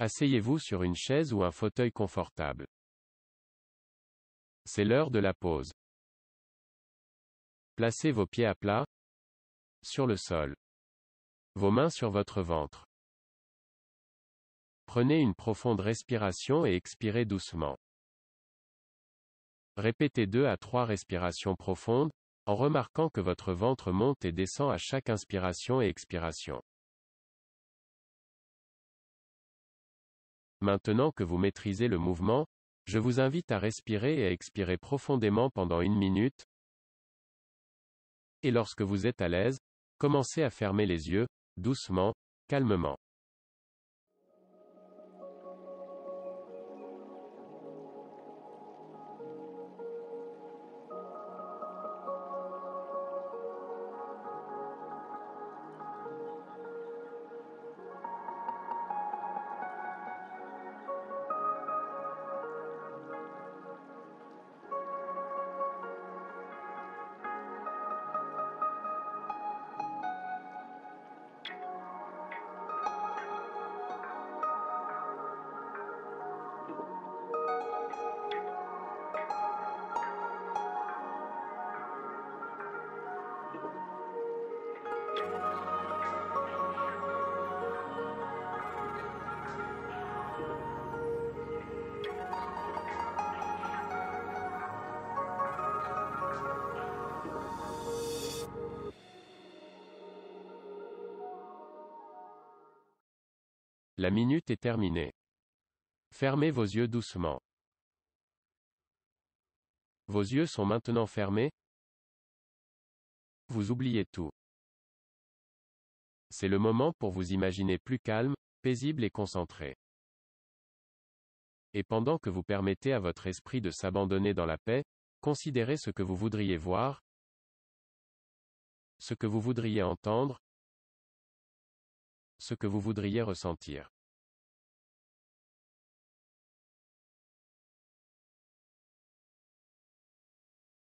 Asseyez-vous sur une chaise ou un fauteuil confortable. C'est l'heure de la pause. Placez vos pieds à plat. Sur le sol. Vos mains sur votre ventre. Prenez une profonde respiration et expirez doucement. Répétez deux à trois respirations profondes, en remarquant que votre ventre monte et descend à chaque inspiration et expiration. Maintenant que vous maîtrisez le mouvement, je vous invite à respirer et à expirer profondément pendant une minute. Et lorsque vous êtes à l'aise, commencez à fermer les yeux, doucement, calmement. La minute est terminée. Fermez vos yeux doucement. Vos yeux sont maintenant fermés. Vous oubliez tout. C'est le moment pour vous imaginer plus calme, paisible et concentré. Et pendant que vous permettez à votre esprit de s'abandonner dans la paix, considérez ce que vous voudriez voir, ce que vous voudriez entendre, ce que vous voudriez ressentir.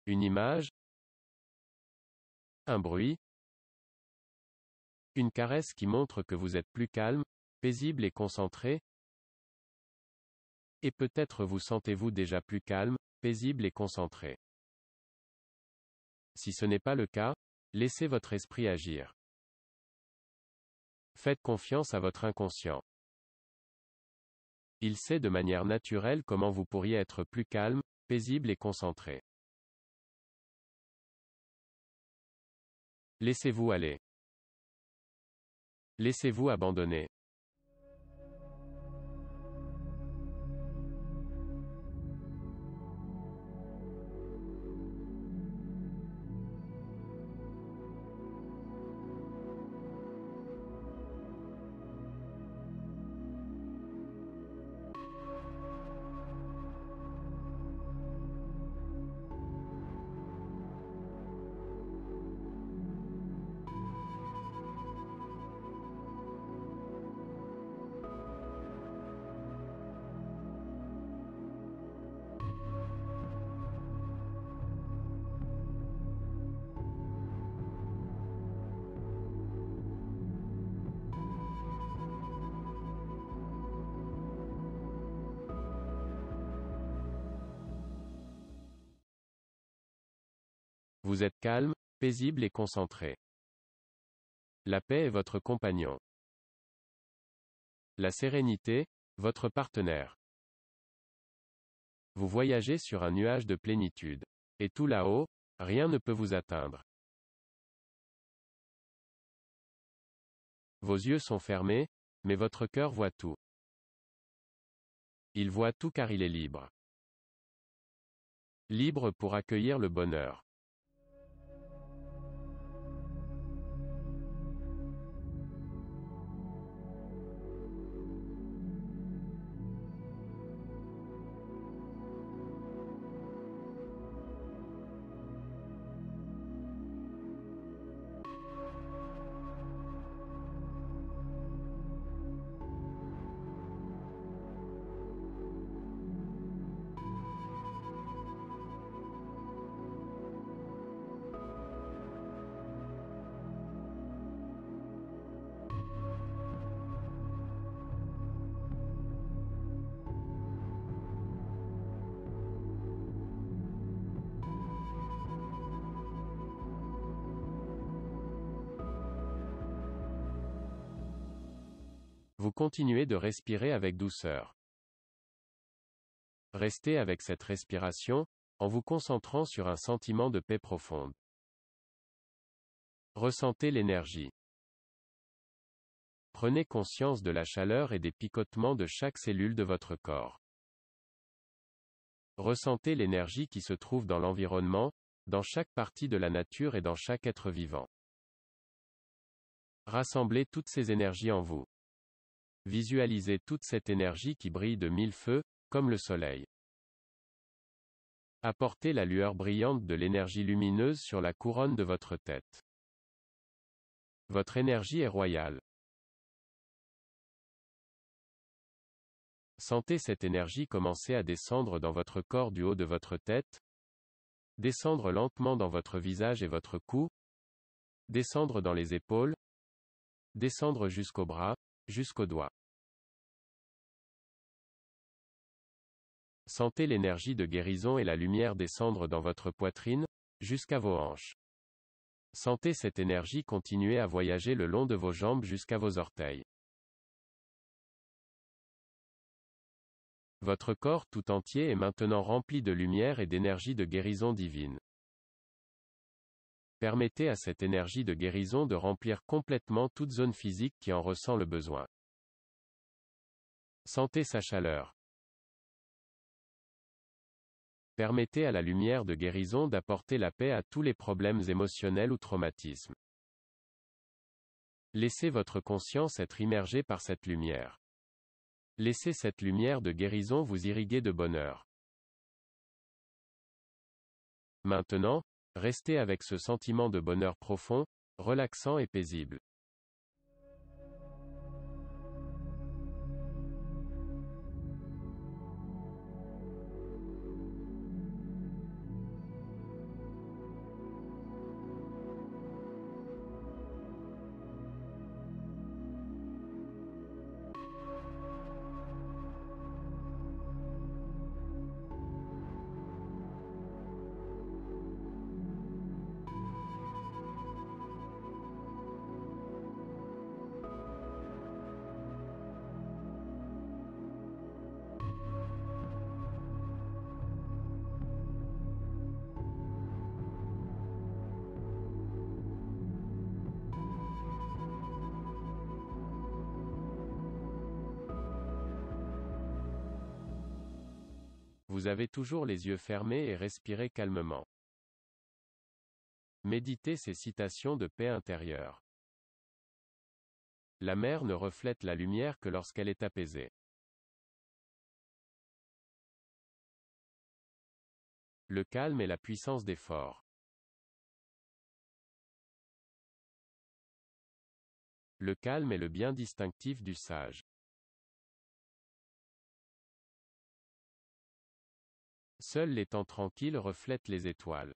Une image, un bruit, une caresse qui montre que vous êtes plus calme, paisible et concentré, et peut-être vous sentez-vous déjà plus calme, paisible et concentré. Si ce n'est pas le cas, laissez votre esprit agir. Faites confiance à votre inconscient. Il sait de manière naturelle comment vous pourriez être plus calme, paisible et concentré. Laissez-vous aller. Laissez-vous abandonner. Vous êtes calme, paisible et concentré. La paix est votre compagnon. La sérénité, votre partenaire. Vous voyagez sur un nuage de plénitude. Et tout là-haut, rien ne peut vous atteindre. Vos yeux sont fermés, mais votre cœur voit tout. Il voit tout car il est libre. Libre pour accueillir le bonheur. Vous continuez de respirer avec douceur. Restez avec cette respiration, en vous concentrant sur un sentiment de paix profonde. Ressentez l'énergie. Prenez conscience de la chaleur et des picotements de chaque cellule de votre corps. Ressentez l'énergie qui se trouve dans l'environnement, dans chaque partie de la nature et dans chaque être vivant. Rassemblez toutes ces énergies en vous. Visualisez toute cette énergie qui brille de mille feux, comme le soleil. Apportez la lueur brillante de l'énergie lumineuse sur la couronne de votre tête. Votre énergie est royale. Sentez cette énergie commencer à descendre dans votre corps du haut de votre tête, descendre lentement dans votre visage et votre cou, descendre dans les épaules, descendre jusqu'aux bras, jusqu'aux doigts. Sentez l'énergie de guérison et la lumière descendre dans votre poitrine, jusqu'à vos hanches. Sentez cette énergie continuer à voyager le long de vos jambes jusqu'à vos orteils. Votre corps tout entier est maintenant rempli de lumière et d'énergie de guérison divine. Permettez à cette énergie de guérison de remplir complètement toute zone physique qui en ressent le besoin. Sentez sa chaleur. Permettez à la lumière de guérison d'apporter la paix à tous les problèmes émotionnels ou traumatismes. Laissez votre conscience être immergée par cette lumière. Laissez cette lumière de guérison vous irriguer de bonheur. Maintenant, restez avec ce sentiment de bonheur profond, relaxant et paisible. Vous avez toujours les yeux fermés et respirez calmement. Méditez ces citations de paix intérieure. La mer ne reflète la lumière que lorsqu'elle est apaisée. Le calme est la puissance des forts. Le calme est le bien distinctif du sage. Seuls les temps tranquilles reflètent les étoiles.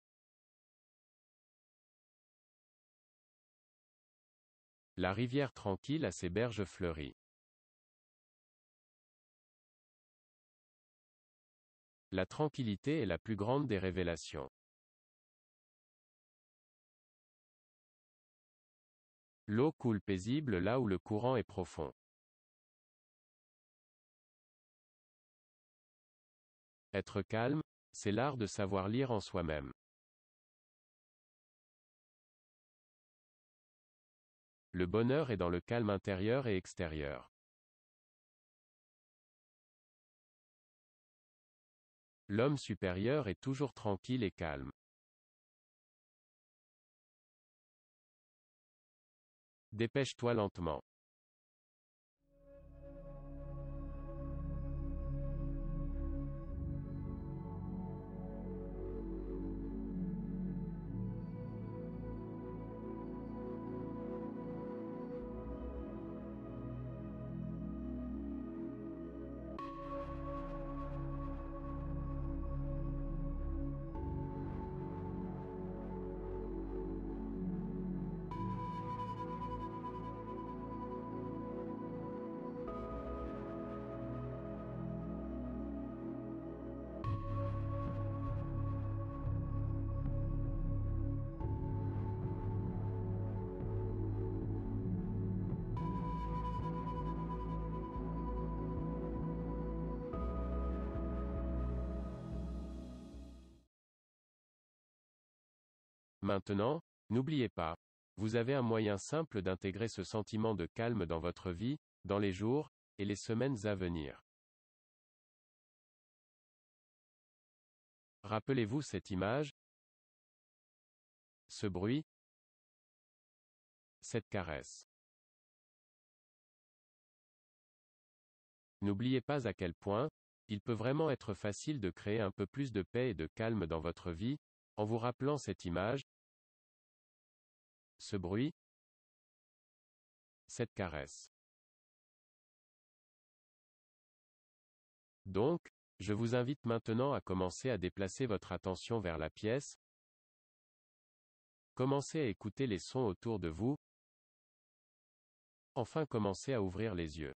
La rivière tranquille a ses berges fleuries. La tranquillité est la plus grande des révélations. L'eau coule paisible là où le courant est profond. Être calme, c'est l'art de savoir lire en soi-même. Le bonheur est dans le calme intérieur et extérieur. L'homme supérieur est toujours tranquille et calme. Dépêche-toi lentement. Maintenant, n'oubliez pas. Vous avez un moyen simple d'intégrer ce sentiment de calme dans votre vie, dans les jours, et les semaines à venir. Rappelez-vous cette image Ce bruit Cette caresse. N'oubliez pas à quel point, il peut vraiment être facile de créer un peu plus de paix et de calme dans votre vie, en vous rappelant cette image, ce bruit, cette caresse. Donc, je vous invite maintenant à commencer à déplacer votre attention vers la pièce. Commencez à écouter les sons autour de vous. Enfin commencez à ouvrir les yeux.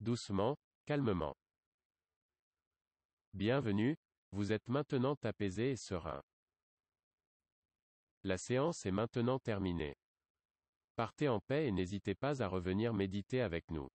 Doucement, calmement. Bienvenue, vous êtes maintenant apaisé et serein. La séance est maintenant terminée. Partez en paix et n'hésitez pas à revenir méditer avec nous.